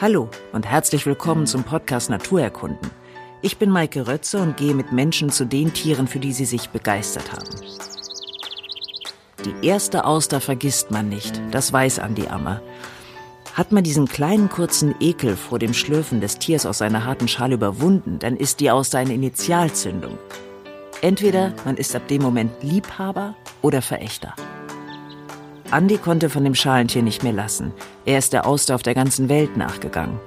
Hallo und herzlich willkommen zum Podcast Naturerkunden. Ich bin Maike Rötze und gehe mit Menschen zu den Tieren, für die sie sich begeistert haben. Die erste Auster vergisst man nicht, das weiß Andi Ammer. Hat man diesen kleinen kurzen Ekel vor dem Schlürfen des Tiers aus seiner harten Schale überwunden, dann ist die Auster eine Initialzündung. Entweder man ist ab dem Moment Liebhaber oder Verächter. Andi konnte von dem Schalentier nicht mehr lassen. Er ist der Auster auf der ganzen Welt nachgegangen.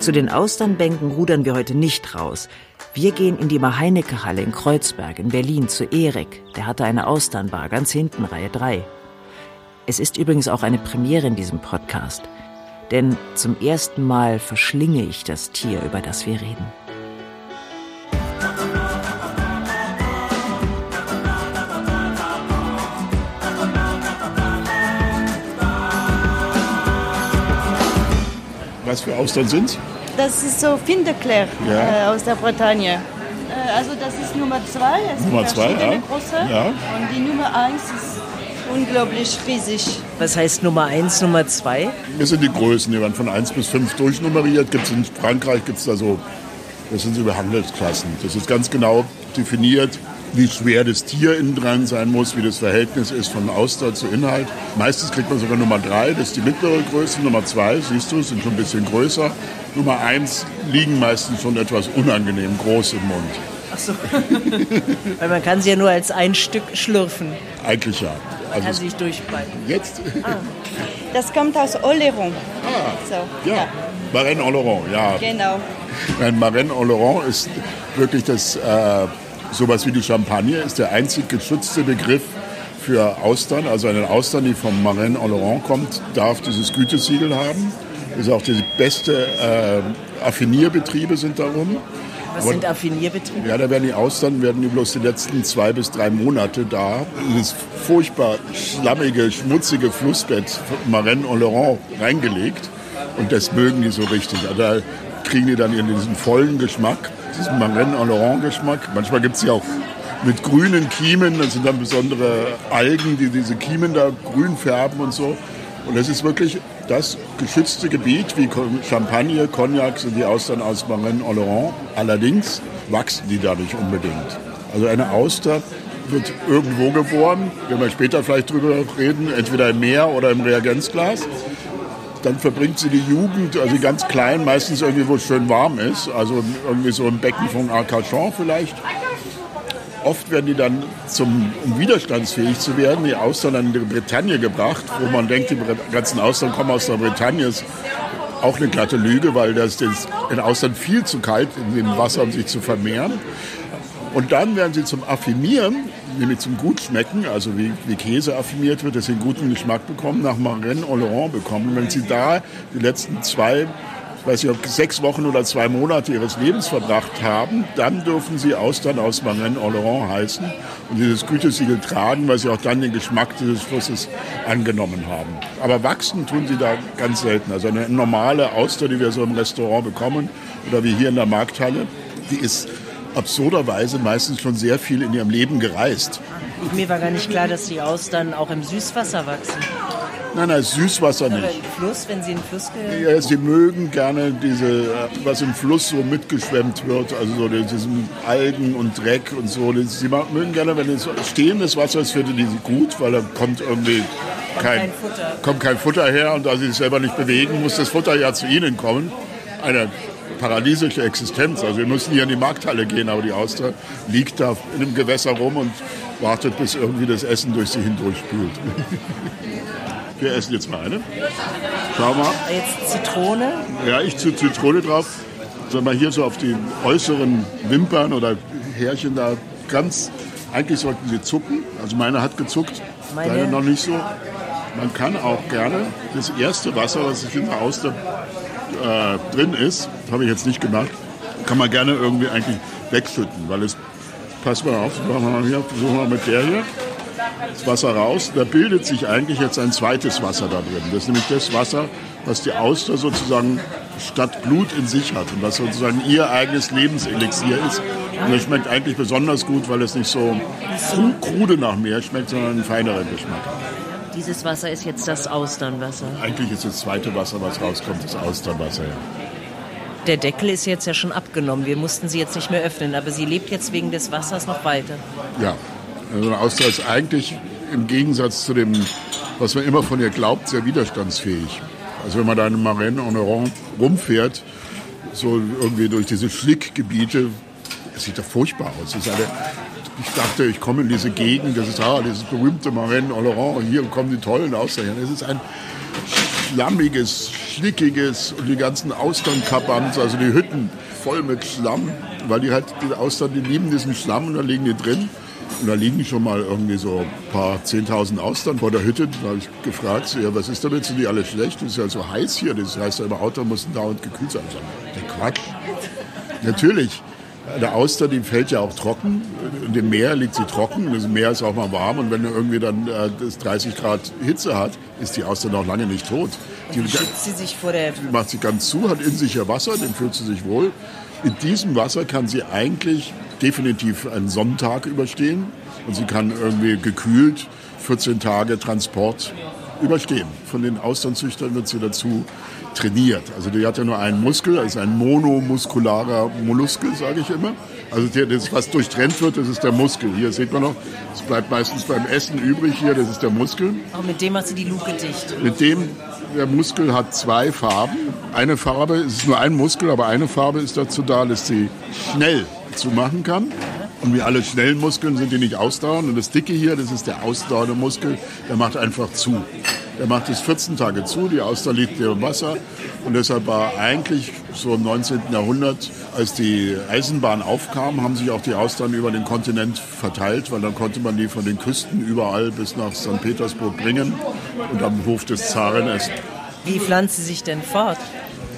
Zu den Austernbänken rudern wir heute nicht raus. Wir gehen in die Maheinecke-Halle in Kreuzberg in Berlin zu Erik. Der hatte eine Austernbar ganz hinten, Reihe 3. Es ist übrigens auch eine Premiere in diesem Podcast. Denn zum ersten Mal verschlinge ich das Tier, über das wir reden. Was für Austern sind Das ist so Findeclair Ja. äh, aus der Bretagne. Äh, also das ist Nummer zwei. Es Nummer sind zwei, ja. große. Ja. Und die Nummer eins ist unglaublich riesig. Was heißt Nummer 1, Nummer 2? Das sind die Größen, die werden von 1 bis 5 durchnummeriert. Gibt's in Frankreich gibt es da so, das sind so Handelsklassen. Das ist ganz genau definiert, wie schwer das Tier innen dran sein muss, wie das Verhältnis ist von Auster zu Inhalt. Meistens kriegt man sogar Nummer 3, das ist die mittlere Größe. Nummer 2, siehst du, sind schon ein bisschen größer. Nummer 1 liegen meistens schon etwas unangenehm groß im Mund. Ach so. Weil man kann sie ja nur als ein Stück schlürfen. Eigentlich ja. Also Kann sich durchbeißen. jetzt, Das kommt aus Oléron. Ah. So, ja, Marraine en Laurent, ja. Genau. Ein Marraine Laurent ist wirklich das, äh, sowas wie die Champagne, ist der einzig geschützte Begriff für Austern. Also eine Austern, die vom Marraine en Laurent kommt, darf dieses Gütesiegel haben. Ist auch die beste äh, Affinierbetriebe sind darum. Was sind Affinierbetriebe? Ja, da werden die Austern werden die bloß die letzten zwei bis drei Monate da. in Das furchtbar schlammige, schmutzige Flussbett von Marraine en Laurent reingelegt. Und das mögen die so richtig. Also Da kriegen die dann ihren- diesen vollen Geschmack, diesen Marraine en Laurent Geschmack. Manchmal gibt es ja auch mit grünen Kiemen, das sind dann besondere Algen, die diese Kiemen da grün färben und so. Und das ist wirklich das geschützte Gebiet, wie Champagne, Cognac sind die Austern aus Marraine en Laurent. Allerdings wachsen die da nicht unbedingt. Also eine Auster wird irgendwo geboren, wenn wir später vielleicht drüber reden, entweder im Meer oder im Reagenzglas. Dann verbringt sie die Jugend, also ganz klein, meistens irgendwie, wo es schön warm ist, also irgendwie so im Becken von Arcachon vielleicht. Oft werden die dann, zum, um widerstandsfähig zu werden, die Austern in die Bretagne gebracht, wo man denkt, die ganzen Austern kommen aus der Bretagne. Ist auch eine glatte Lüge, weil das ist in Austern viel zu kalt in dem Wasser, um sich zu vermehren. Und dann werden sie zum Affinieren, nämlich zum Gutschmecken, also wie, wie Käse affiniert wird, dass sie einen guten Geschmack bekommen, nach Marraine Laurent bekommen. Wenn sie da die letzten zwei, ich weiß nicht, ob sechs Wochen oder zwei Monate ihres Lebens verbracht haben, dann dürfen sie Austern aus Marraine Laurent heißen und dieses Gütesiegel tragen, weil sie auch dann den Geschmack dieses Flusses angenommen haben. Aber wachsen tun sie da ganz selten. Also eine normale Auster, die wir so im Restaurant bekommen oder wie hier in der Markthalle, die ist absurderweise meistens schon sehr viel in ihrem Leben gereist. Mir war gar nicht klar, dass die Austern auch im Süßwasser wachsen. Nein, nein, Süßwasser Aber nicht. im Fluss, wenn sie in den Fluss ge Ja, sie mögen gerne diese, was im Fluss so mitgeschwemmt wird, also so diesen Algen und Dreck und so. Sie mögen gerne, wenn es stehendes Wasser ist, finden die sie gut, weil da kommt irgendwie kein, kein Futter. kommt kein Futter her und da sie sich selber nicht bewegen, muss das Futter ja zu ihnen kommen. Eine paradiesische Existenz. Also wir müssen hier in die Markthalle gehen, aber die Auster liegt da in einem Gewässer rum und wartet, bis irgendwie das Essen durch sie hindurchspült. Wir essen jetzt mal eine. Schau mal. Jetzt Zitrone. Ja, ich zu Zitrone drauf. Sag mal, hier so auf die äußeren Wimpern oder Härchen da ganz. Eigentlich sollten sie zucken. Also meine hat gezuckt, Meine- deine noch nicht so. Man kann auch gerne das erste Wasser, was in der Auster äh, drin ist, habe ich jetzt nicht gemacht, kann man gerne irgendwie eigentlich wegschütten, weil es, pass mal auf, machen wir mal hier, versuchen wir mit der hier, das Wasser raus, da bildet sich eigentlich jetzt ein zweites Wasser da drin. Das ist nämlich das Wasser, was die Auster sozusagen statt Blut in sich hat und was sozusagen ihr eigenes Lebenselixier ist. Und das schmeckt eigentlich besonders gut, weil es nicht so kru- krude nach Meer schmeckt, sondern einen feineren Geschmack. Dieses Wasser ist jetzt das Austernwasser. Eigentlich ist das zweite Wasser, was rauskommt, das Austernwasser. Ja. Der Deckel ist jetzt ja schon abgenommen. Wir mussten sie jetzt nicht mehr öffnen, aber sie lebt jetzt wegen des Wassers noch weiter. Ja, also eine Auster ist eigentlich im Gegensatz zu dem, was man immer von ihr glaubt, sehr widerstandsfähig. Also wenn man da in Marennes en Oran rumfährt, so irgendwie durch diese Schlickgebiete, es sieht doch furchtbar aus. Eine, ich dachte, ich komme in diese Gegend, das ist ah, dieses berühmte Marennes en Oran, hier kommen die tollen Austern. Es ist ein schlammiges, schlickiges und die ganzen Austernkappans, also die Hütten voll mit Schlamm, weil die halt, die Austern, die lieben diesen Schlamm und da liegen die drin. Und da liegen schon mal irgendwie so ein paar 10.000 Austern vor der Hütte. Da habe ich gefragt, so, ja, was ist damit? Sind die alle schlecht? Das ist ja so heiß hier. Das heißt ja immer, Austern müssen dauernd gekühlt sein. Der Quatsch. Natürlich. Eine Auster, die fällt ja auch trocken. In dem Meer liegt sie trocken. Das Meer ist auch mal warm. Und wenn er irgendwie dann äh, 30 Grad Hitze hat, ist die Auster noch lange nicht tot. Die, schützt sie sich vor der... Macht sie ganz zu, hat in sich ihr Wasser, dem fühlt sie sich wohl. In diesem Wasser kann sie eigentlich definitiv einen Sonntag überstehen. Und sie kann irgendwie gekühlt 14 Tage Transport überstehen. Von den Austernzüchtern wird sie dazu trainiert. Also die hat ja nur einen Muskel, das ist ein monomuskularer Molluskel, sage ich immer. Also der, das, was durchtrennt wird, das ist der Muskel. Hier sieht man noch, es bleibt meistens beim Essen übrig hier, das ist der Muskel. Auch mit dem hat sie die Luke dicht. Mit dem, der Muskel hat zwei Farben. Eine Farbe, es ist nur ein Muskel, aber eine Farbe ist dazu da, dass sie schnell zu machen kann. Und wie alle schnellen Muskeln sind die nicht ausdauernd. Und das Dicke hier, das ist der ausdauernde Muskel, der macht einfach zu. Der macht es 14 Tage zu, die Auster liegt im Wasser. Und deshalb war eigentlich so im 19. Jahrhundert, als die Eisenbahn aufkam, haben sich auch die Austern über den Kontinent verteilt, weil dann konnte man die von den Küsten überall bis nach St. Petersburg bringen und am Hof des Zaren essen. Wie pflanzt sie sich denn fort?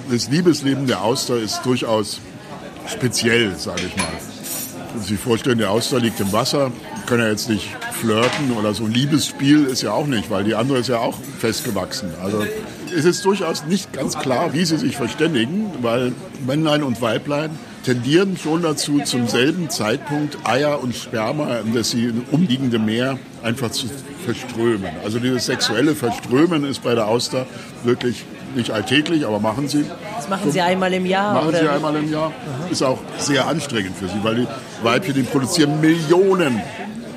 Das Liebesleben der Auster ist durchaus speziell, sage ich mal. Sie vorstellen, der Auster liegt im Wasser, können ja jetzt nicht flirten oder so. Liebesspiel ist ja auch nicht, weil die andere ist ja auch festgewachsen. Also es ist durchaus nicht ganz klar, wie sie sich verständigen, weil Männlein und Weiblein tendieren schon dazu, zum selben Zeitpunkt Eier und Sperma in das sie umliegende Meer einfach zu verströmen. Also dieses sexuelle Verströmen ist bei der Auster wirklich nicht alltäglich, aber machen sie. Das machen Sie einmal im Jahr? Machen oder? sie einmal im Jahr. Ist auch sehr anstrengend für sie, weil die Weibchen, die produzieren Millionen,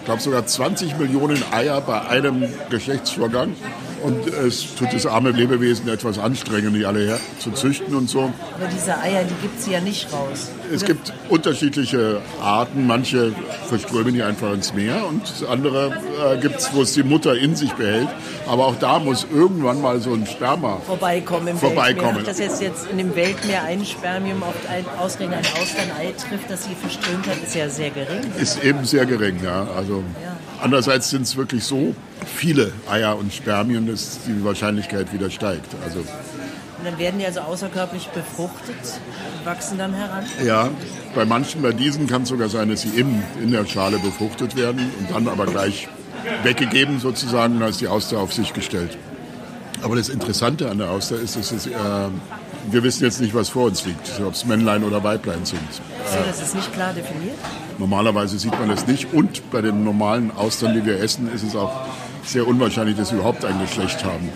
glaube sogar 20 Millionen Eier bei einem Geschlechtsvorgang. Und es tut das arme Lebewesen etwas anstrengend, die alle her zu züchten und so. Aber diese Eier, die gibt sie ja nicht raus. Es gibt unterschiedliche Arten. Manche verströmen die einfach ins Meer und andere äh, gibt es, wo es die Mutter in sich behält. Aber auch da muss irgendwann mal so ein Sperma vorbeikommen. Im vorbeikommen. Dass jetzt, jetzt in dem Weltmeer ein Spermium auf ein, ausgerechnet ein Austernei trifft, das sie verströmt hat, ist ja sehr gering. Ist eben sehr gering, ja. Also Ja. Andererseits sind es wirklich so viele Eier und Spermien, dass die Wahrscheinlichkeit wieder steigt. Also Und dann werden die also außerkörperlich befruchtet und wachsen dann heran. ja, bei manchen, bei diesen kann es sogar sein, dass sie in, in der Schale befruchtet werden und dann aber gleich weggegeben sozusagen, und dann ist die Auster auf sich gestellt. Aber das Interessante an der Auster ist, dass es, äh, wir wissen jetzt nicht, was vor uns liegt, ob es Männlein oder Weiblein sind. So, das ist nicht klar definiert. Normalerweise sieht man das nicht und bei den normalen Austern, die wir essen, ist es auch sehr unwahrscheinlich, dass sie überhaupt ein Geschlecht haben.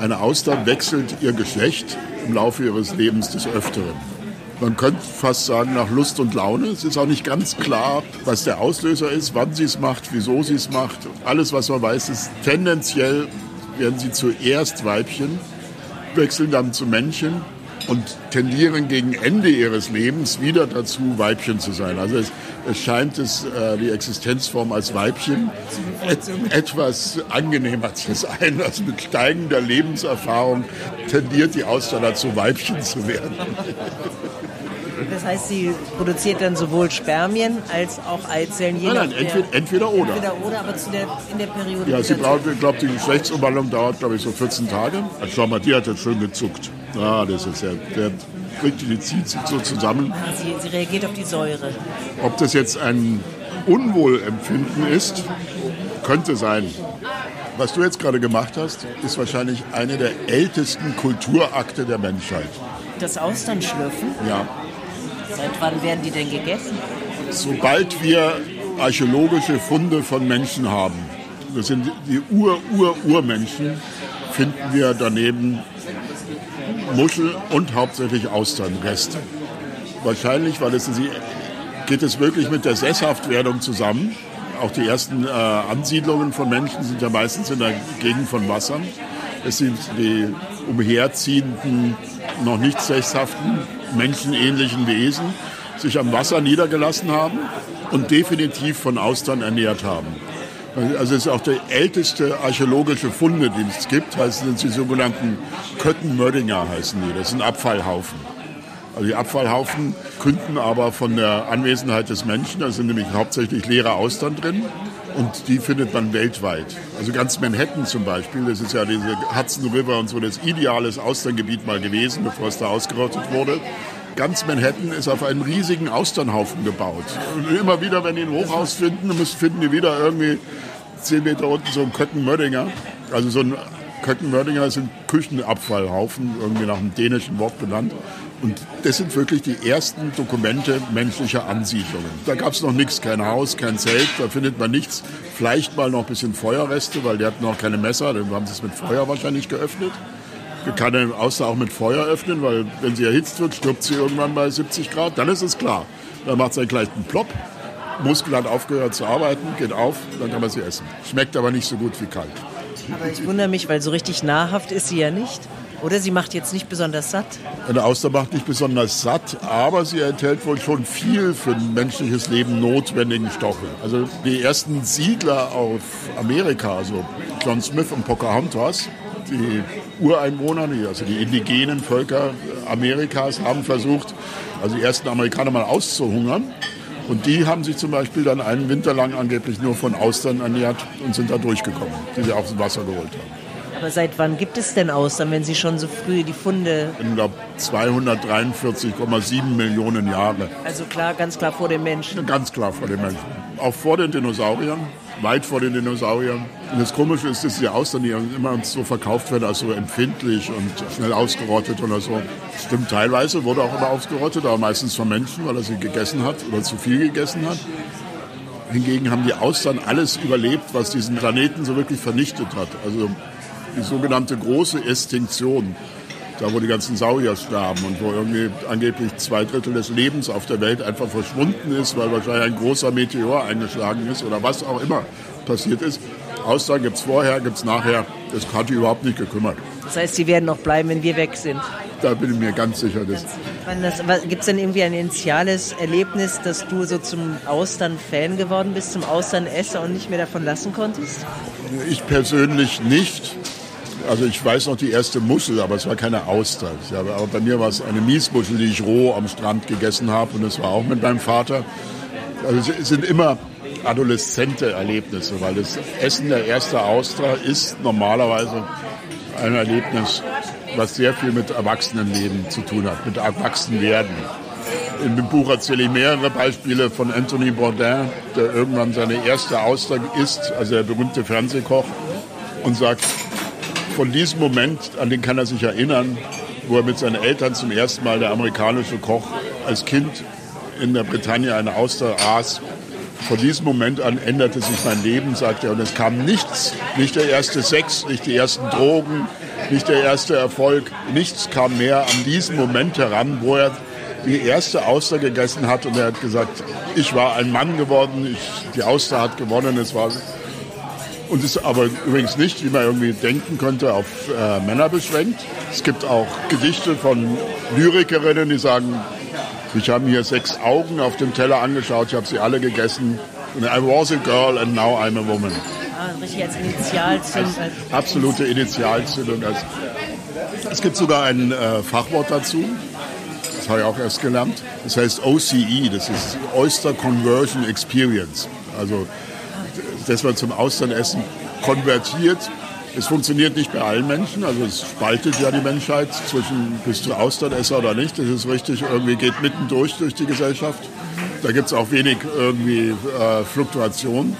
Eine Auster wechselt ihr Geschlecht im Laufe ihres Lebens des Öfteren. Man könnte fast sagen nach Lust und Laune. Es ist auch nicht ganz klar, was der Auslöser ist, wann sie es macht, wieso sie es macht. Alles, was man weiß, ist tendenziell werden sie zuerst Weibchen, wechseln dann zu Männchen und tendieren gegen Ende ihres Lebens wieder dazu, Weibchen zu sein. Also es, es scheint es, äh, die Existenzform als Weibchen et, etwas angenehmer zu sein. Also mit steigender Lebenserfahrung tendiert die Auster dazu, Weibchen zu werden. Das heißt, sie produziert dann sowohl Spermien als auch Eizellen. Nein, nein, entweder, der, entweder oder. entweder oder, aber zu der, in der Periode. Ja, sie braucht, ich glaube, die Geschlechtsumwandlung dauert, glaube ich, so 14 Tage. Also schau mal, die hat jetzt schön gezuckt. Ah, das ist ja, der kriegt die, die zieht sich so zusammen. Ah, Sie, sie reagiert auf die Säure. Ob das jetzt ein Unwohlempfinden ist, könnte sein. Was du jetzt gerade gemacht hast, ist wahrscheinlich eine der ältesten Kulturakte der Menschheit. Das Austernschlürfen, Ja. Seit wann werden die denn gegessen? Sobald wir archäologische Funde von Menschen haben, das sind die Ur-Ur-Urmenschen, finden wir daneben Muschel und hauptsächlich Austernreste. Wahrscheinlich, weil es geht es wirklich mit der Sesshaftwerdung zusammen. Auch die ersten äh, Ansiedlungen von Menschen sind ja meistens in der Gegend von Wassern. Es sind die umherziehenden, noch nicht sesshaften, menschenähnlichen Wesen, sich am Wasser niedergelassen haben und definitiv von Austern ernährt haben. Also es ist auch der älteste archäologische Funde, den es gibt, heißt, sind die sogenannten Köttenmördinger heißen die. Das sind Abfallhaufen. Also die Abfallhaufen künden aber von der Anwesenheit des Menschen, da sind nämlich hauptsächlich leere Austern drin und die findet man weltweit. Also ganz Manhattan zum Beispiel, das ist ja diese Hudson River und so das ideales Austerngebiet mal gewesen, bevor es da ausgerottet wurde ganz Manhattan ist auf einen riesigen Austernhaufen gebaut. Und immer wieder, wenn die ein Hochhaus finden, finden die wieder irgendwie zehn Meter unten so einen Köttenmördinger. Also so ein Köttenmördinger ist ein Küchenabfallhaufen, irgendwie nach einem dänischen Wort benannt. Und das sind wirklich die ersten Dokumente menschlicher Ansiedlungen. Da gab es noch nichts, kein Haus, kein Zelt, da findet man nichts. Vielleicht mal noch ein bisschen Feuerreste, weil die hatten noch keine Messer, dann haben sie es mit Feuer wahrscheinlich geöffnet kann den Auster auch mit Feuer öffnen, weil wenn sie erhitzt wird, stirbt sie irgendwann bei 70 Grad. Dann ist es klar. Dann macht sie einen kleinen Plop. Muskel hat aufgehört zu arbeiten, geht auf, dann kann man sie essen. Schmeckt aber nicht so gut wie kalt. Aber ich wundere mich, weil so richtig nahrhaft ist sie ja nicht. Oder sie macht jetzt nicht besonders satt? Eine Auster macht nicht besonders satt, aber sie enthält wohl schon viel für ein menschliches Leben notwendigen Stoffe. Also die ersten Siedler auf Amerika, also John Smith und Pocahontas, die Ureinwohner, also die indigenen Völker Amerikas, haben versucht, also die ersten Amerikaner mal auszuhungern. Und die haben sich zum Beispiel dann einen Winter lang angeblich nur von Austern ernährt und sind da durchgekommen, die sie aufs Wasser geholt haben. Aber seit wann gibt es denn Austern, wenn Sie schon so früh die Funde... Ich glaube 243,7 Millionen Jahre. Also klar, ganz klar vor den Menschen. Ganz klar vor den Menschen. Auch vor den Dinosauriern weit vor den Dinosauriern. Und das Komische ist, dass die Austern, die immer so verkauft werden als so empfindlich und schnell ausgerottet oder so. Stimmt teilweise, wurde auch immer ausgerottet, aber meistens von Menschen, weil er sie gegessen hat oder zu viel gegessen hat. Hingegen haben die Austern alles überlebt, was diesen Planeten so wirklich vernichtet hat. Also die sogenannte große Extinktion da wo die ganzen Saurier sterben und wo irgendwie angeblich zwei Drittel des Lebens auf der Welt einfach verschwunden ist, weil wahrscheinlich ein großer Meteor eingeschlagen ist oder was auch immer passiert ist. Aussagen gibt es vorher, gibt es nachher. Das hat die überhaupt nicht gekümmert. Das heißt, sie werden noch bleiben, wenn wir weg sind? Da bin ich mir ganz sicher. Gibt es denn irgendwie ein initiales Erlebnis, dass du so zum Austern-Fan geworden bist, zum Austern-Esser und nicht mehr davon lassen konntest? Ich persönlich nicht. Also ich weiß noch die erste Muschel, aber es war keine Auster. Aber bei mir war es eine Miesmuschel, die ich roh am Strand gegessen habe und das war auch mit meinem Vater. Also es sind immer adoleszente Erlebnisse, weil das Essen der ersten Auster ist normalerweise ein Erlebnis, was sehr viel mit Erwachsenenleben zu tun hat, mit Erwachsenwerden. In dem Buch erzähle ich mehrere Beispiele von Anthony Bourdain, der irgendwann seine erste Auster isst, also der berühmte Fernsehkoch, und sagt, von diesem Moment, an den kann er sich erinnern, wo er mit seinen Eltern zum ersten Mal der amerikanische Koch als Kind in der Bretagne eine Auster aß. Von diesem Moment an änderte sich mein Leben, sagt er, und es kam nichts, nicht der erste Sex, nicht die ersten Drogen, nicht der erste Erfolg, nichts kam mehr an diesen Moment heran, wo er die erste Auster gegessen hat. Und er hat gesagt, ich war ein Mann geworden, ich, die Auster hat gewonnen, es war und ist aber übrigens nicht, wie man irgendwie denken könnte, auf äh, Männer beschränkt. Es gibt auch Gedichte von Lyrikerinnen, die sagen, ich habe mir sechs Augen auf dem Teller angeschaut, ich habe sie alle gegessen. Und I was a girl and now I'm a woman. Ah, richtig als Initialzündung. Als absolute Initialzündung. Es gibt sogar ein äh, Fachwort dazu. Das habe ich auch erst gelernt. Das heißt OCE, das ist Oyster Conversion Experience. Also dass man zum Austernessen konvertiert. Es funktioniert nicht bei allen Menschen, also es spaltet ja die Menschheit zwischen bist du Austernesser oder nicht. Das ist richtig, irgendwie geht mittendurch durch die Gesellschaft. Da gibt es auch wenig irgendwie äh, Fluktuation.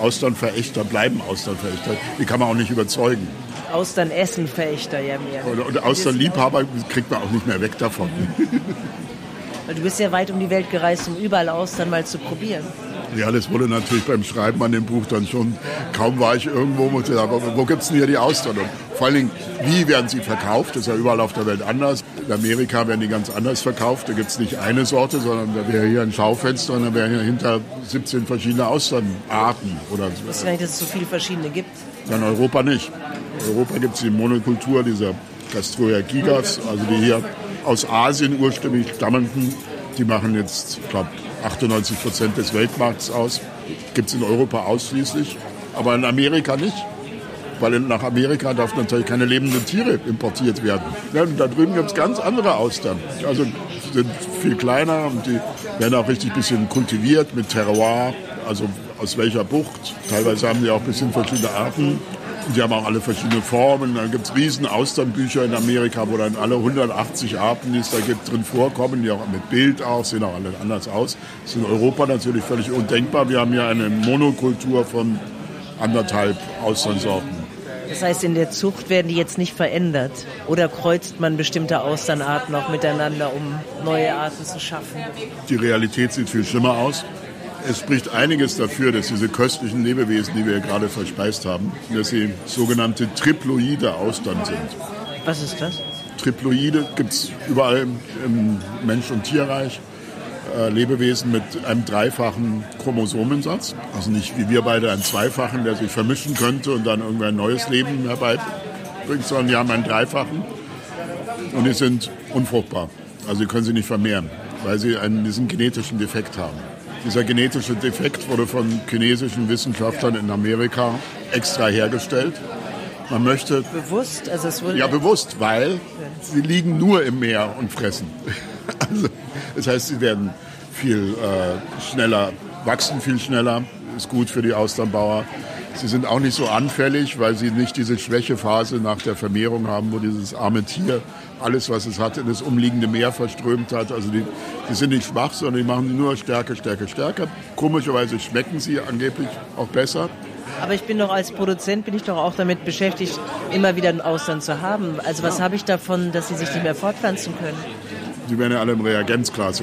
Austernverächter bleiben Austernverächter. Die kann man auch nicht überzeugen. Austernessenverächter ja mehr. Und, und Austernliebhaber kriegt man auch nicht mehr weg davon. Du bist ja weit um die Welt gereist, um überall Austern mal zu probieren. Ja, das wurde natürlich beim Schreiben an dem Buch dann schon, kaum war ich irgendwo, sagen, wo gibt es denn hier die Austern? Und vor allen Dingen, wie werden sie verkauft? Das ist ja überall auf der Welt anders. In Amerika werden die ganz anders verkauft. Da gibt es nicht eine Sorte, sondern da wäre hier ein Schaufenster und da wären hier hinter 17 verschiedene Austernarten. Oder so. Nicht, dass es so viele verschiedene gibt. Ja, in Europa nicht. In Europa gibt es die Monokultur dieser Castroia gigas, also die hier aus Asien ursprünglich stammenden. Die machen jetzt, ich glaube, 98 Prozent des Weltmarkts aus. Gibt es in Europa ausschließlich, aber in Amerika nicht. Weil nach Amerika darf natürlich keine lebenden Tiere importiert werden. Ja, da drüben gibt es ganz andere Austern. Also sind viel kleiner und die werden auch richtig ein bisschen kultiviert mit Terroir, also aus welcher Bucht. Teilweise haben die auch ein bisschen verschiedene Arten. Die haben auch alle verschiedene Formen. Dann gibt es riesen Austernbücher in Amerika, wo dann alle 180 Arten, die es da gibt, drin vorkommen, die auch mit Bild auch, sehen auch alle anders aus. Das ist in Europa natürlich völlig undenkbar. Wir haben hier eine Monokultur von anderthalb Austernsorten. Das heißt, in der Zucht werden die jetzt nicht verändert? Oder kreuzt man bestimmte Austernarten auch miteinander, um neue Arten zu schaffen? Die Realität sieht viel schlimmer aus. Es spricht einiges dafür, dass diese köstlichen Lebewesen, die wir gerade verspeist haben, dass sie sogenannte triploide Austern sind. Was ist das? Triploide gibt es überall im Mensch- und Tierreich. Äh, Lebewesen mit einem dreifachen Chromosomensatz. Also nicht wie wir beide einen zweifachen, der sich vermischen könnte und dann irgendwann ein neues Leben herbeibringt, sondern die haben einen dreifachen und die sind unfruchtbar. Also sie können sie nicht vermehren, weil sie einen, diesen genetischen Defekt haben. Dieser genetische Defekt wurde von chinesischen Wissenschaftlern in Amerika extra hergestellt. Man möchte. Bewusst? Also es wurde ja, bewusst, weil sie liegen nur im Meer und fressen. Also, das heißt, sie werden viel äh, schneller, wachsen viel schneller, ist gut für die Austernbauer. Sie sind auch nicht so anfällig, weil sie nicht diese Schwächephase nach der Vermehrung haben, wo dieses arme Tier alles, was es hat, in das umliegende Meer verströmt hat. Also die, die sind nicht schwach, sondern die machen nur stärker, stärker, stärker. Komischerweise schmecken sie angeblich auch besser. Aber ich bin doch als Produzent bin ich doch auch damit beschäftigt, immer wieder einen Ausland zu haben. Also was ja. habe ich davon, dass sie sich nicht mehr fortpflanzen können? Die werden ja alle im Reagenzglas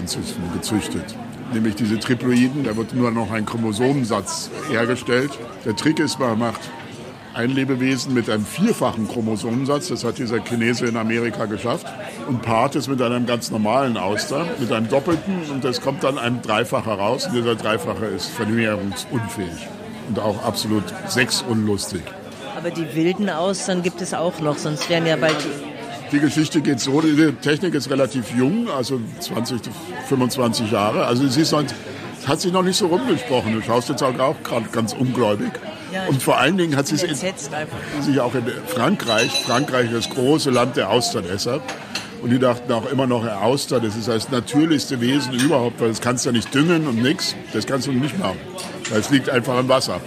gezüchtet. Nämlich diese Triploiden, da wird nur noch ein Chromosomensatz hergestellt. Der Trick ist, man macht ein Lebewesen mit einem vierfachen Chromosomensatz, das hat dieser Chinese in Amerika geschafft, und paart es mit einem ganz normalen Auster, mit einem doppelten, und das kommt dann ein Dreifacher raus, und dieser Dreifache ist vermehrungsunfähig und auch absolut sexunlustig. Aber die wilden Austern gibt es auch noch, sonst wären ja bald die Geschichte geht so, die Technik ist relativ jung, also 20, 25 Jahre. Also sie ist noch, hat sich noch nicht so rumgesprochen. Du schaust jetzt auch gerade ganz ungläubig. Ja, und vor allen Dingen hat sie sich auch in Frankreich, Frankreich das große Land der Austernesser. Und die dachten auch immer noch, Auster, das ist das natürlichste Wesen überhaupt, weil das kannst du ja nicht düngen und nichts. Das kannst du nicht machen. Weil es liegt einfach im Wasser.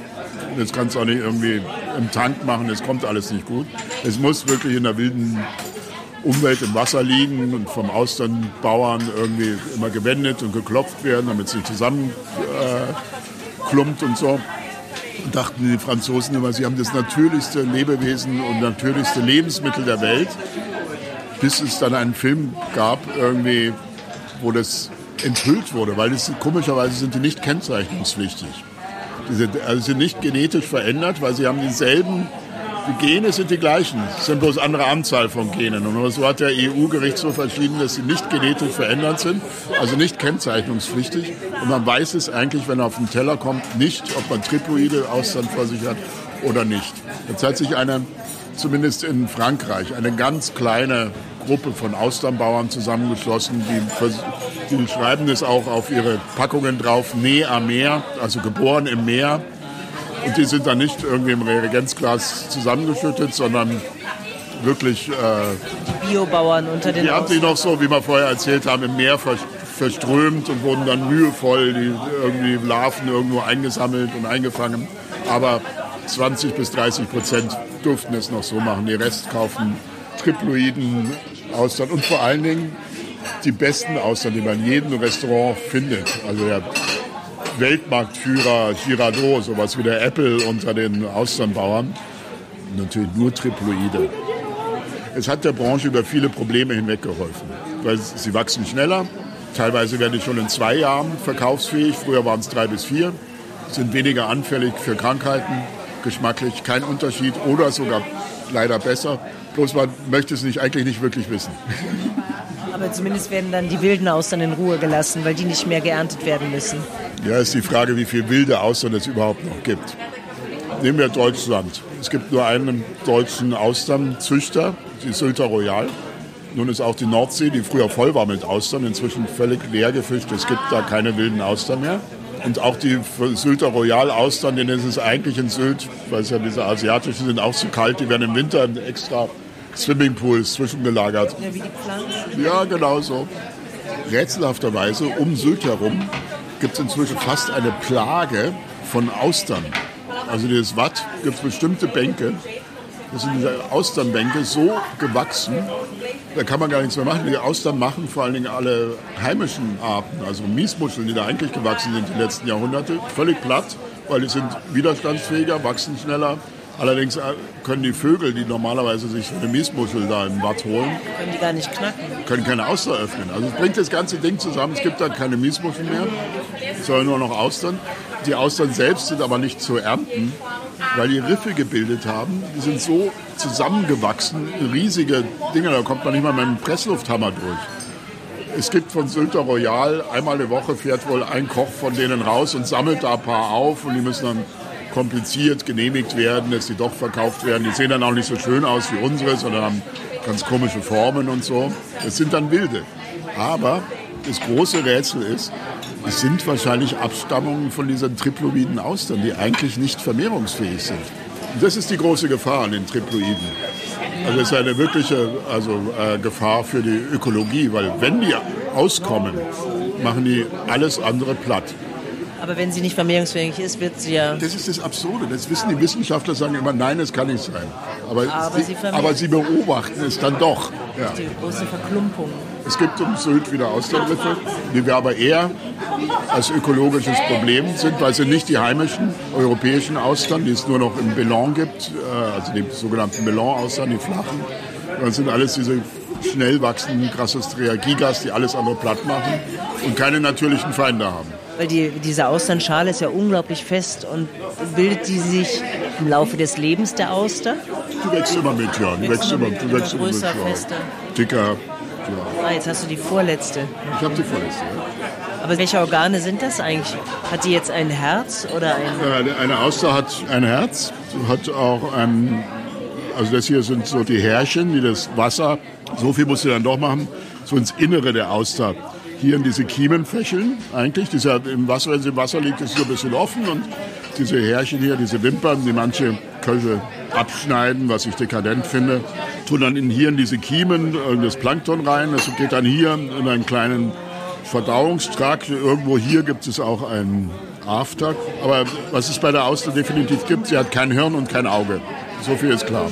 Das kannst du auch nicht irgendwie im Tank machen, das kommt alles nicht gut. Es muss wirklich in der wilden Umwelt im Wasser liegen und vom Austernbauern irgendwie immer gewendet und geklopft werden, damit nicht zusammenklumpt äh, und so dachten die Franzosen immer, sie haben das natürlichste Lebewesen und natürlichste Lebensmittel der Welt, bis es dann einen Film gab, irgendwie, wo das enthüllt wurde, weil es, komischerweise sind die nicht kennzeichnungspflichtig. Die sind, also sind nicht genetisch verändert, weil sie haben dieselben die Gene sind die gleichen, es sind bloß andere Anzahl von Genen. Und so hat der EU-Gerichtshof entschieden, dass sie nicht genetisch verändert sind, also nicht kennzeichnungspflichtig. Und man weiß es eigentlich, wenn er auf den Teller kommt, nicht, ob man Triploide Ausland vor sich hat oder nicht. Jetzt hat sich eine, zumindest in Frankreich, eine ganz kleine Gruppe von Austernbauern zusammengeschlossen, die, die schreiben es auch auf ihre Packungen drauf, Né am Meer, also geboren im Meer. Und die sind dann nicht irgendwie im Reagenzglas zusammengeschüttet, sondern wirklich. Äh, Biobauern unter den. Die haben sich noch so, wie wir vorher erzählt haben, im Meer verströmt und wurden dann mühevoll, die irgendwie Larven irgendwo eingesammelt und eingefangen. Aber 20 bis 30 Prozent durften es noch so machen. Die Rest kaufen Triploiden, Austern und vor allen Dingen die besten Austern, die man in jedem Restaurant findet. Also der Weltmarktführer Girardot, sowas wie der Apple unter den Austernbauern. Natürlich nur Triploide. Es hat der Branche über viele Probleme hinweg geholfen, weil sie wachsen schneller. Teilweise werden die schon in zwei Jahren verkaufsfähig. Früher waren es drei bis vier. sind weniger anfällig für Krankheiten, geschmacklich kein Unterschied oder sogar leider besser. Bloß man möchte es nicht, eigentlich nicht wirklich wissen. Aber zumindest werden dann die wilden Austern in Ruhe gelassen, weil die nicht mehr geerntet werden müssen. Ja, ist die Frage, wie viel wilde Austern es überhaupt noch gibt. Nehmen wir Deutschland. Es gibt nur einen deutschen Austernzüchter, die Sylter Royal. Nun ist auch die Nordsee, die früher voll war mit Austern, inzwischen völlig leer gefischt. Es gibt da keine wilden Austern mehr. Und auch die Sylter Royal Austern, denen ist es eigentlich in Sylt, weil es ja diese asiatischen sind, auch zu kalt. Die werden im Winter in extra Swimmingpools zwischengelagert. Ja, wie die Pflanzen. Ja, genau so. Rätselhafterweise um Sylt herum gibt es inzwischen fast eine Plage von Austern. Also dieses Watt gibt es bestimmte Bänke. Das sind diese Austernbänke so gewachsen, da kann man gar nichts mehr machen. Die Austern machen vor allen Dingen alle heimischen Arten, also Miesmuscheln, die da eigentlich gewachsen sind die letzten Jahrhunderte, völlig platt, weil die sind widerstandsfähiger, wachsen schneller. Allerdings äh, können die Vögel, die normalerweise sich eine Miesmuschel da im Watt holen, Können die gar nicht knacken. können keine Auster öffnen. Also es bringt das ganze Ding zusammen. Es gibt da keine Miesmuscheln mehr, sondern nur noch Austern. Die Austern selbst sind aber nicht zu ernten, weil die Riffe gebildet haben. Die sind so zusammengewachsen, riesige Dinge, da kommt man nicht mal mit einem Presslufthammer durch. Es gibt von Sylter Royal, einmal eine Woche fährt wohl ein Koch von denen raus und sammelt da ein paar auf und die müssen dann kompliziert genehmigt werden, dass die doch verkauft werden. Die sehen dann auch nicht so schön aus wie unsere, sondern haben ganz komische Formen und so. Das sind dann wilde. Aber das große Rätsel ist, es sind wahrscheinlich Abstammungen von diesen triploiden Austern, die eigentlich nicht vermehrungsfähig sind. Und das ist die große Gefahr an den Triploiden. Also es ist eine wirkliche also, äh, Gefahr für die Ökologie, weil wenn die auskommen, machen die alles andere platt. Aber wenn sie nicht vermehrungsfähig ist, wird sie ja. Das ist das Absurde. Das wissen die Wissenschaftler, sagen immer, nein, das kann nicht sein. Aber, Aber sie, sie aber sie beobachten es dann doch. Ja. Die große Verklumpung. Es gibt um Sylt wieder Austernriffe, die wir aber eher als ökologisches Problem sind, weil sie nicht die heimischen europäischen Austern, die es nur noch im Belon gibt, äh, also die sogenannten Belon-Austern, die flachen, das sind alles diese schnell wachsenden Crassostrea gigas, die alles andere platt machen und keine natürlichen Feinde haben. Weil die, diese Austernschale ist ja unglaublich fest und bildet die sich im Laufe des Lebens der Auster? Du wächst immer mit, ja. Du wächst immer, du wächst immer mit, größer, ja. fester. Dicker. Ja. Ah, jetzt hast du die vorletzte. Ich habe die vorletzte. Ja. Aber welche Organe sind das eigentlich? Hat die jetzt ein Herz oder ein... Äh, Eine Auster hat ein Herz, hat auch ein, also das hier sind so die Härchen, die das Wasser, so viel muss sie dann doch machen, so ins Innere der Auster. Hier in diese Kiemen fächeln eigentlich, die ist ja im Wasser, wenn sie im Wasser liegt, ist sie so ein bisschen offen und diese Härchen hier, diese Wimpern, die manche Köche abschneiden, was ich dekadent finde, tun dann in, hier in diese Kiemen äh, das Plankton rein, das geht dann hier in einen kleinen Verdauungstrakt. Irgendwo hier gibt es auch einen After. Aber was es bei der Auster definitiv gibt, sie hat kein Hirn und kein Auge. So viel ist klar.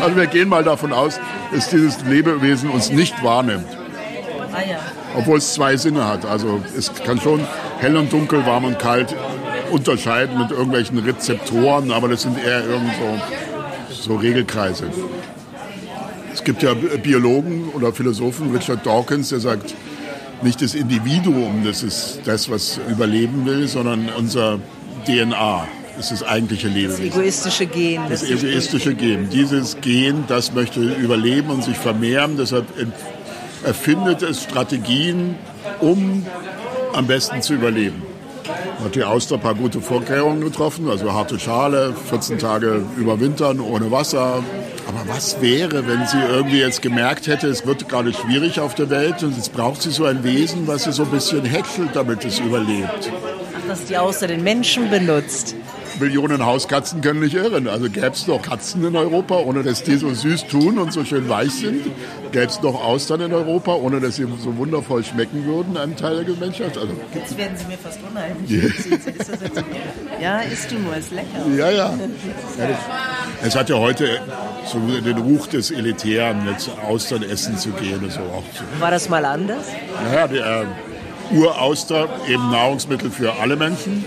Also wir gehen mal davon aus, dass dieses Lebewesen uns nicht wahrnimmt, Ah ja. Obwohl es zwei Sinne hat. Also es kann schon hell und dunkel, warm und kalt unterscheiden mit irgendwelchen Rezeptoren, aber das sind eher irgend so, Regelkreise. Es gibt ja Biologen oder Philosophen, Richard Dawkins, der sagt, nicht das Individuum, das ist das, was überleben will, sondern unser DNA ist das eigentliche Das Lebewesen. egoistische Gen. Das egoistische Gen. Dieses Gen, das möchte überleben und sich vermehren. Deshalb erfindet es Strategien, um am besten zu überleben. Hat die Auster ein paar gute Vorkehrungen getroffen, also harte Schale, 14 Tage überwintern ohne Wasser. Aber was wäre, wenn sie irgendwie jetzt gemerkt hätte, es wird gerade schwierig auf der Welt und jetzt braucht sie so ein Wesen, was sie so ein bisschen hätschelt, damit es überlebt. Ach, dass die Auster den Menschen benutzt. Millionen Hauskatzen können nicht irren. Also gäbe es noch Katzen in Europa, ohne dass die so süß tun und so schön weich sind? Gäbe es noch Austern in Europa, ohne dass sie so wundervoll schmecken würden, einem Teil der Menschheit? Also, Jetzt werden sie mir fast unheimlich. Jetzt- ja, isst du nur, ist lecker. ja, ja. Es hat ja heute so den Ruch des Elitären, jetzt Austern essen zu gehen. So auch. War das mal anders? Naja, die äh, Urauster, eben Nahrungsmittel für alle Menschen.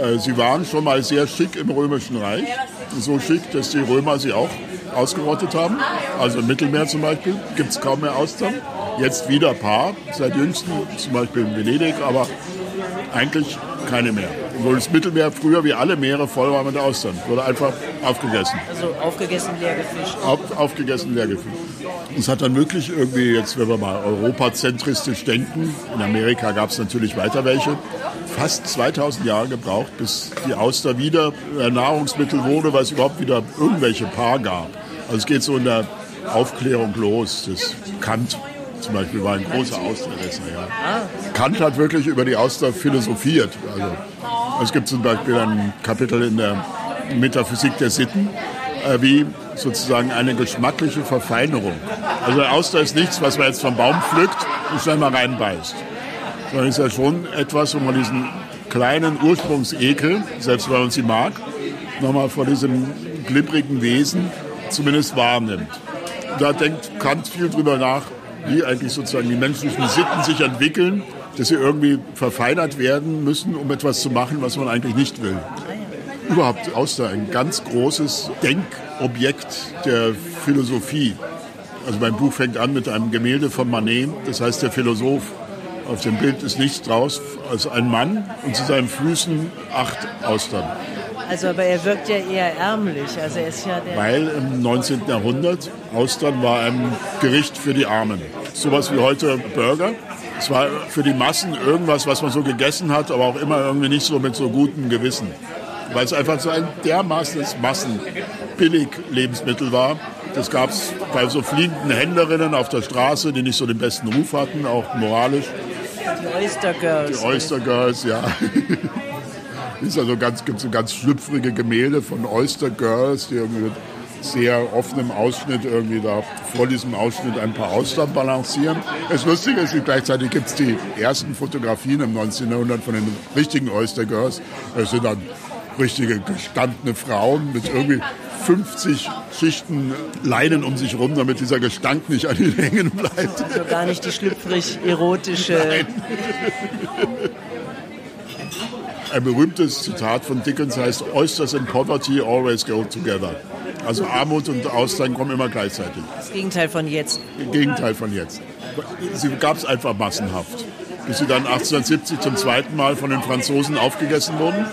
Äh, sie waren schon mal sehr schick im Römischen Reich. So schick, dass die Römer sie auch ausgerottet haben. Also im Mittelmeer zum Beispiel gibt es kaum mehr Austern. Jetzt wieder ein paar, seit jüngsten, zum Beispiel in Venedig, aber eigentlich keine mehr. Obwohl das Mittelmeer früher wie alle Meere voll war mit Austern. Wurde einfach aufgegessen. Also aufgegessen, leer gefischt. Auf, aufgegessen, leer gefischt. Es hat dann wirklich irgendwie, jetzt wenn wir mal europazentristisch denken, in Amerika gab es natürlich weiter welche, fast 2000 Jahre gebraucht, bis die Auster wieder ein Nahrungsmittel wurde, weil es überhaupt wieder irgendwelche Paar gab. Also es geht so in der Aufklärung los. Das Kant zum Beispiel war ein großer Austeresser. Ja. Kant hat wirklich über die Auster philosophiert. Also, es gibt zum Beispiel ein Kapitel in der Metaphysik der Sitten, äh, wie sozusagen eine geschmackliche Verfeinerung. Also Auster ist nichts, was man jetzt vom Baum pflückt und schnell mal reinbeißt. Sondern ist ja schon etwas, wo man diesen kleinen Ursprungsekel, selbst wenn man sie mag, nochmal vor diesem glibbrigen Wesen zumindest wahrnimmt. Da denkt Kant viel drüber nach, wie eigentlich sozusagen die menschlichen Sitten sich entwickeln, dass sie irgendwie verfeinert werden müssen, um etwas zu machen, was man eigentlich nicht will. Überhaupt Auster ein ganz großes Denkobjekt der Philosophie. Also mein Buch fängt an mit einem Gemälde von Manet, das heißt der Philosoph. Auf dem Bild ist nichts draus als ein Mann und zu seinen Füßen acht Austern. Also, aber er wirkt ja eher ärmlich. Also er ist ja Weil im 19. Jahrhundert Austern war ein Gericht für die Armen. Sowas wie heute Burger. Es war für die Massen irgendwas, was man so gegessen hat, aber auch immer irgendwie nicht so mit so gutem Gewissen. Weil es einfach so ein dermaßenes Massen-Billig-Lebensmittel war. Das gab es bei so fliegenden Händlerinnen auf der Straße, die nicht so den besten Ruf hatten, auch moralisch. Die Oyster Girls. Die Oyster Girls, ja. Es also gibt so ganz schlüpfrige Gemälde von Oyster Girls, die irgendwie mit sehr offenem Ausschnitt irgendwie da vor diesem Ausschnitt ein paar Austern balancieren. Das Lustige ist, gleichzeitig gibt es die ersten Fotografien im 19. Jahrhundert von den richtigen Oyster Girls. Das sind dann richtige gestandene Frauen mit irgendwie 50 Schichten Leinen um sich rum, damit dieser Gestank nicht an ihnen hängen bleibt. Also gar nicht die schlüpfrig erotische. Nein. Ein berühmtes Zitat von Dickens heißt, Oysters and poverty always go together. Also Armut und Austern kommen immer gleichzeitig. Das Gegenteil von jetzt. Im Gegenteil von jetzt. Sie gab es einfach massenhaft. Bis sie dann 1870 zum zweiten Mal von den Franzosen aufgegessen wurden.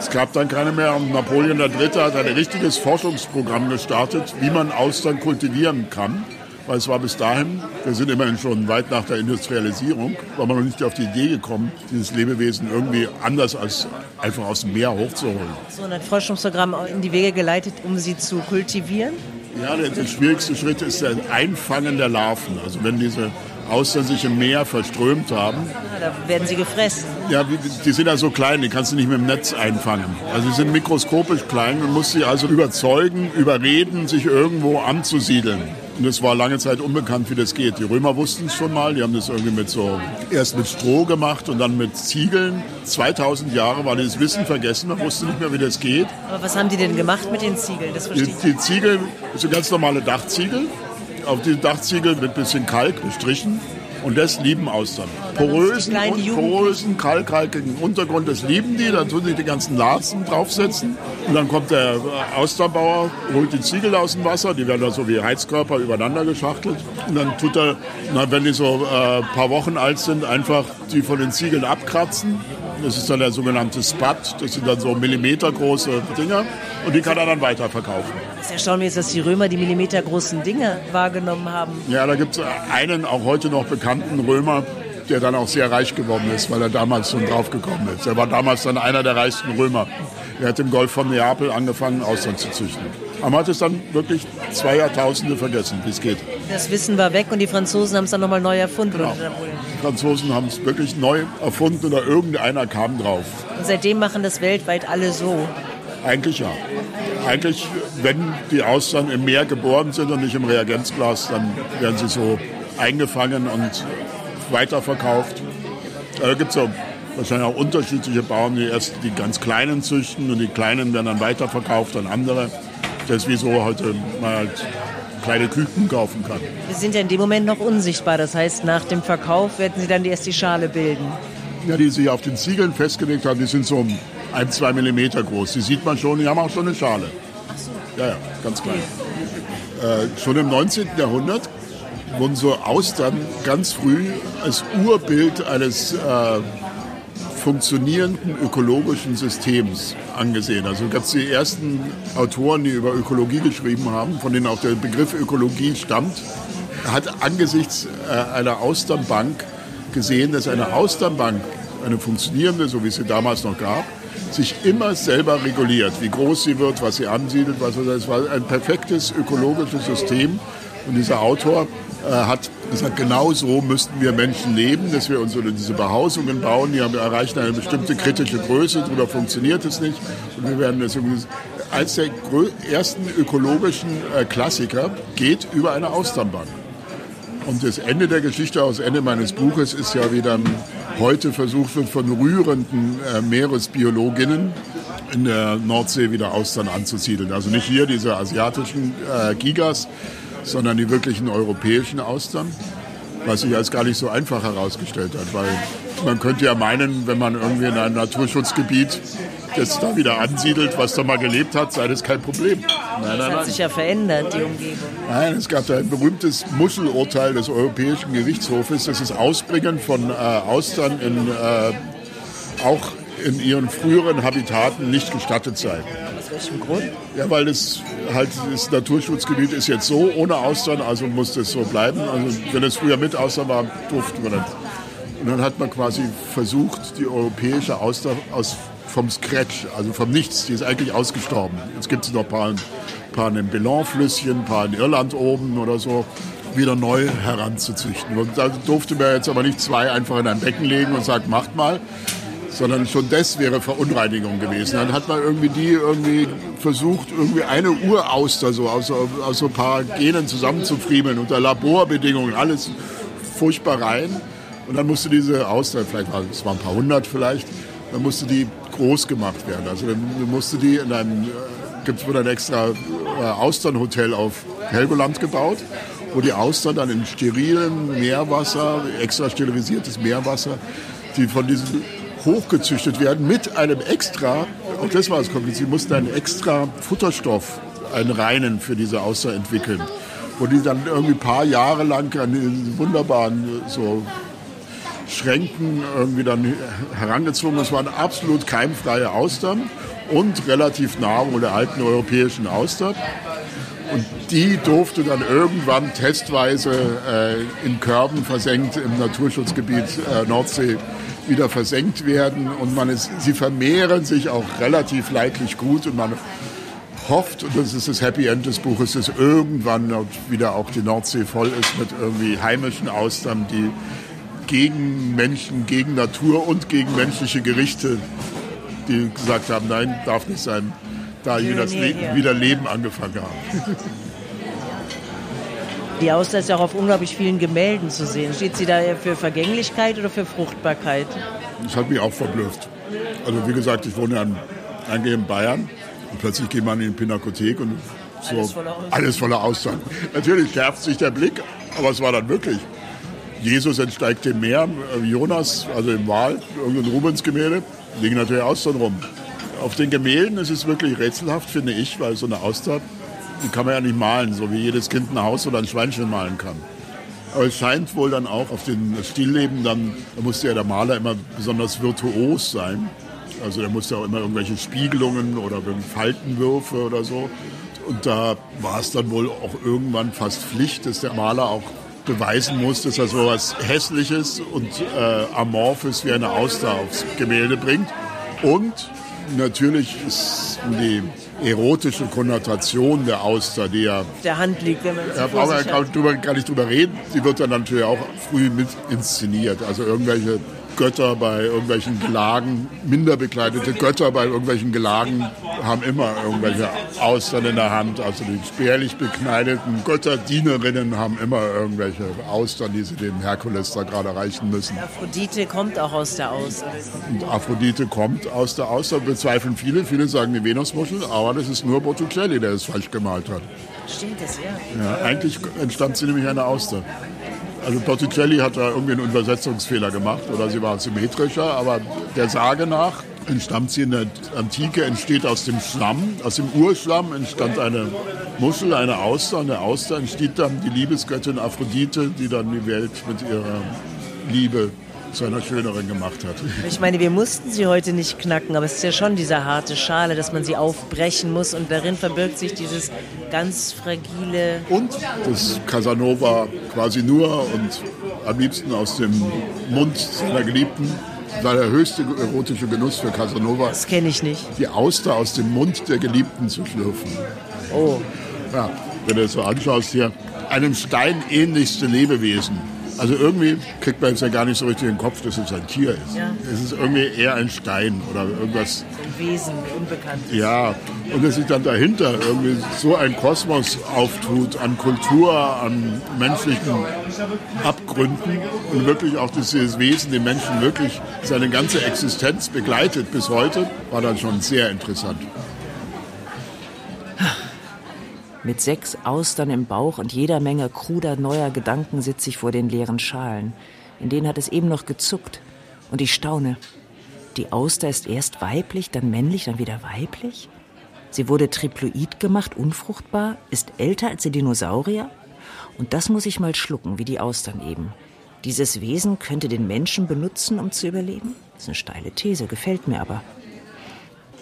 Es gab dann keine mehr und Napoleon III. hat ein richtiges Forschungsprogramm gestartet, wie man Austern kultivieren kann weil es war bis dahin, wir sind immerhin schon weit nach der Industrialisierung, war man noch nicht auf die Idee gekommen, dieses Lebewesen irgendwie anders als einfach aus dem Meer hochzuholen. So ein Forschungsprogramm in die Wege geleitet, um sie zu kultivieren? Ja, der, der schwierigste Schritt ist das Einfangen der Larven. Also wenn diese Austern sich im Meer verströmt haben. Ja, da werden sie gefressen. Ja, die, sind ja so klein, die kannst du nicht mit dem Netz einfangen. Also sie sind mikroskopisch klein und musst sie also überzeugen, überreden, sich irgendwo anzusiedeln. Und es war lange Zeit unbekannt, wie das geht. Die Römer wussten es schon mal. Die haben das irgendwie mit so, erst mit Stroh gemacht und dann mit Ziegeln. 2000 Jahre war dieses Wissen vergessen. Man wusste nicht mehr, wie das geht. Aber was haben die denn gemacht mit den Ziegeln? Das die, die Ziegel sind ganz normale Dachziegel. Auf die Dachziegel mit bisschen Kalk bestrichen. Und das lieben Austern. Porösen, und porösen, kalkhaltigen Untergrund, das lieben die. Dann tun sie die ganzen Larzen draufsetzen. Und dann kommt der Austernbauer, holt die Ziegel aus dem Wasser. Die werden da so wie Heizkörper übereinander geschachtelt. Und dann tut er, wenn die so ein äh, paar Wochen alt sind, einfach die von den Ziegeln abkratzen. Das ist dann der sogenannte Spat. Das sind dann so millimetergroße Dinger. Und die kann er dann weiterverkaufen. Das erstaunlich ist, dass die Römer die millimetergroßen Dinge wahrgenommen haben. Ja, da gibt es einen auch heute noch bekannten Römer, der dann auch sehr reich geworden ist, weil er damals schon draufgekommen ist. Er war damals dann einer der reichsten Römer. Er hat im Golf von Neapel angefangen, Austern zu züchten. Aber man hat es dann wirklich zwei Jahrtausende vergessen, wie es geht. Das Wissen war weg und die Franzosen haben es dann nochmal neu erfunden. Genau. Die Franzosen haben es wirklich neu erfunden oder irgendeiner kam drauf. Und seitdem machen das weltweit alle so. Eigentlich ja. Eigentlich, wenn die Austern im Meer geboren sind und nicht im Reagenzglas, dann werden sie so eingefangen und weiterverkauft. Da gibt es ja wahrscheinlich auch unterschiedliche Bauern, die erst die ganz Kleinen züchten und die Kleinen werden dann weiterverkauft an andere. Das ist wie so heute man halt kleine Küken kaufen kann. Wir sind ja in dem Moment noch unsichtbar. Das heißt, nach dem Verkauf werden Sie dann erst die Schale bilden. Ja, die sich auf den Ziegeln festgelegt haben, die sind so ein, zwei Millimeter groß. Die sieht man schon, die haben auch schon eine Schale. Ach so. Ja, ja, ganz klein. Okay. Äh, schon im 19. Jahrhundert wurden so Austern ganz früh als Urbild eines äh, funktionierenden ökologischen Systems angesehen. Also gab es die ersten Autoren, die über Ökologie geschrieben haben, von denen auch der Begriff Ökologie stammt. Hat angesichts äh, einer Austernbank gesehen, dass eine Austernbank, eine funktionierende, so wie es sie damals noch gab, sich immer selber reguliert, wie groß sie wird, was sie ansiedelt, was es war ein perfektes ökologisches System. Und dieser Autor äh, hat gesagt, genau so müssten wir Menschen leben, dass wir uns diese Behausungen bauen, die haben, erreichen eine bestimmte kritische Größe, darüber funktioniert es nicht. Und wir werden das als der ersten ökologischen äh, Klassiker geht über eine Austernbank. Und das Ende der Geschichte, das Ende meines Buches ist ja, wie dann heute versucht wird, von rührenden äh, Meeresbiologinnen in der Nordsee wieder Austern anzusiedeln. Also nicht hier diese asiatischen äh, Gigas, sondern die wirklichen europäischen Austern, was sich als gar nicht so einfach herausgestellt hat, weil man könnte ja meinen, wenn man irgendwie in einem Naturschutzgebiet das da wieder ansiedelt, was da mal gelebt hat, sei das kein Problem. Nein, nein, hat sich ja verändert, die Umgebung. Nein, es gab da ein berühmtes Muschelurteil des Europäischen Gerichtshofes, das das Ausbringen von äh, Austern in, äh, auch in ihren früheren Habitaten nicht gestattet sei welchem Grund? Ja, weil das halt das Naturschutzgebiet ist jetzt so ohne Austern, also muss das so bleiben. Also wenn es früher mit Austern war, durften wir nicht. Und dann hat man quasi versucht, die europäische Auster aus, vom Scratch, also vom Nichts, die ist eigentlich ausgestorben. Jetzt gibt es noch ein paar, paar in den Belan-Flüsschen, ein paar in Irland oben oder so, wieder neu heranzuzüchten. Und da durfte man jetzt aber nicht zwei einfach in ein Becken legen und sagen, macht mal, sondern schon das wäre Verunreinigung gewesen. Dann hat man irgendwie die irgendwie versucht, irgendwie eine Urauster so aus, aus so ein paar Genen zusammenzufriemeln unter Laborbedingungen, alles furchtbar rein. Und dann musste diese Auster, vielleicht war es waren ein paar hundert vielleicht, dann musste die groß gemacht werden. Also dann musste die in einem, äh, gibt es ein extra äh, Austernhotel auf Helgoland gebaut, wo die Austern dann in sterilen Meerwasser, extra sterilisiertes Meerwasser, die von diesen hochgezüchtet werden mit einem extra, auch das war das kompliziert, mussten einen extra Futterstoff, einen reinen für diese Auster entwickeln. Wo die dann irgendwie ein paar Jahre lang an diesen wunderbaren so Schränken irgendwie dann herangezogen. Es waren absolut keimfreie Austern und relativ nah wohl der alten europäischen Auster. Die durfte dann irgendwann testweise äh, in Körben versenkt im Naturschutzgebiet äh, Nordsee wieder versenkt werden und man ist, sie vermehren sich auch relativ leidlich gut und man hofft, und das ist das Happy End des Buches, dass irgendwann wieder auch die Nordsee voll ist mit irgendwie heimischen Austern, die gegen Menschen, gegen Natur und gegen menschliche Gerichte, die gesagt haben, nein, darf nicht sein, da hier das Le wieder Leben angefangen haben. Die Auster ist ja auch auf unglaublich vielen Gemälden zu sehen. Steht sie da für Vergänglichkeit oder für Fruchtbarkeit? Das hat mich auch verblüfft. Also wie gesagt, ich wohne ja eigentlich in Bayern und plötzlich geht man in die Pinakothek und so alles voller Austern. Alles voller Austern. Natürlich schärft sich der Blick, aber es war dann wirklich. Jesus entsteigt dem Meer, äh, Jonas, also im Wal, irgendein Rubens-Gemälde, liegen natürlich Austern rum. Auf den Gemälden ist es wirklich rätselhaft, finde ich, weil so eine Auster die kann man ja nicht malen, so wie jedes Kind ein Haus oder ein Schweinchen malen kann. Aber es scheint wohl dann auch auf den Stillleben, dann da musste ja der Maler immer besonders virtuos sein. Also der musste auch immer irgendwelche Spiegelungen oder Faltenwürfe oder so. Und da war es dann wohl auch irgendwann fast Pflicht, dass der Maler auch beweisen muss, dass er so etwas Hässliches und äh, Amorphes wie eine Auster aufs Gemälde bringt. Und natürlich ist die erotische Konnotation der Auster, die ja... Der Hand liegt, wenn man Ja, brauchen wir gar, nicht drüber reden. Sie wird dann natürlich auch früh mit inszeniert. Also irgendwelche Götter bei irgendwelchen Gelagen, minder bekleidete Götter bei irgendwelchen Gelagen haben immer irgendwelche Austern in der Hand. Also die spärlich bekleideten Götterdienerinnen haben immer irgendwelche Austern, die sie dem Herkules da gerade reichen müssen. Aphrodite kommt auch aus der Auster. Und Aphrodite kommt aus der Auster, bezweifeln viele. Viele sagen die Venusmuschel, aber das ist nur Botticelli, der es falsch gemalt hat. Stimmt das, ja? Ja, eigentlich entstammt sie nämlich einer Auster. Also Botticelli hat da irgendwie einen Übersetzungsfehler gemacht oder sie war symmetrischer, aber der Sage nach entstammt sie in der Antike, entsteht aus dem Schlamm, aus dem Urschlamm entstand eine Muschel, eine Auster. Und der Auster entsteht dann die Liebesgöttin Aphrodite, die dann die Welt mit ihrer Liebe zu einer schöneren gemacht hat. Ich meine, wir mussten sie heute nicht knacken, aber es ist ja schon diese harte Schale, dass man sie aufbrechen muss und darin verbirgt sich dieses ganz fragile. Und dass Casanova quasi nur und am liebsten aus dem Mund seiner Geliebten war der höchste erotische Genuss für Casanova. Das kenne ich nicht. Die Auster aus dem Mund der Geliebten zu schlürfen. Oh. Ja, wenn du das so anschaust hier, einem Stein ähnlichste Lebewesen. Also irgendwie kriegt man jetzt ja gar nicht so richtig in den Kopf, dass es ein Tier ist. Ja. Es ist irgendwie eher ein Stein oder irgendwas. Ein Wesen, unbekannt. Ja, und dass sich dann dahinter irgendwie so ein Kosmos auftut an Kultur, an menschlichen Abgründen und wirklich auch dieses Wesen den Menschen wirklich seine ganze Existenz begleitet bis heute, war dann schon sehr interessant. Mit sechs Austern im Bauch und jeder Menge kruder neuer Gedanken sitze ich vor den leeren Schalen. In denen hat es eben noch gezuckt. Und ich staune. Die Auster ist erst weiblich, dann männlich, dann wieder weiblich? Sie wurde triploid gemacht, unfruchtbar, ist älter als die Dinosaurier? Und das muss ich mal schlucken, wie die Austern eben. Dieses Wesen könnte den Menschen benutzen, um zu überleben? Das ist eine steile These, gefällt mir aber.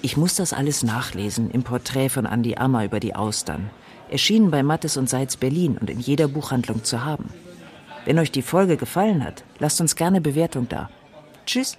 Ich muss das alles nachlesen im Porträt von Andy Ammer über die Austern. Erschienen bei Mattes und Seitz Berlin und in jeder Buchhandlung zu haben. Wenn euch die Folge gefallen hat, lasst uns gerne Bewertung da. Tschüss.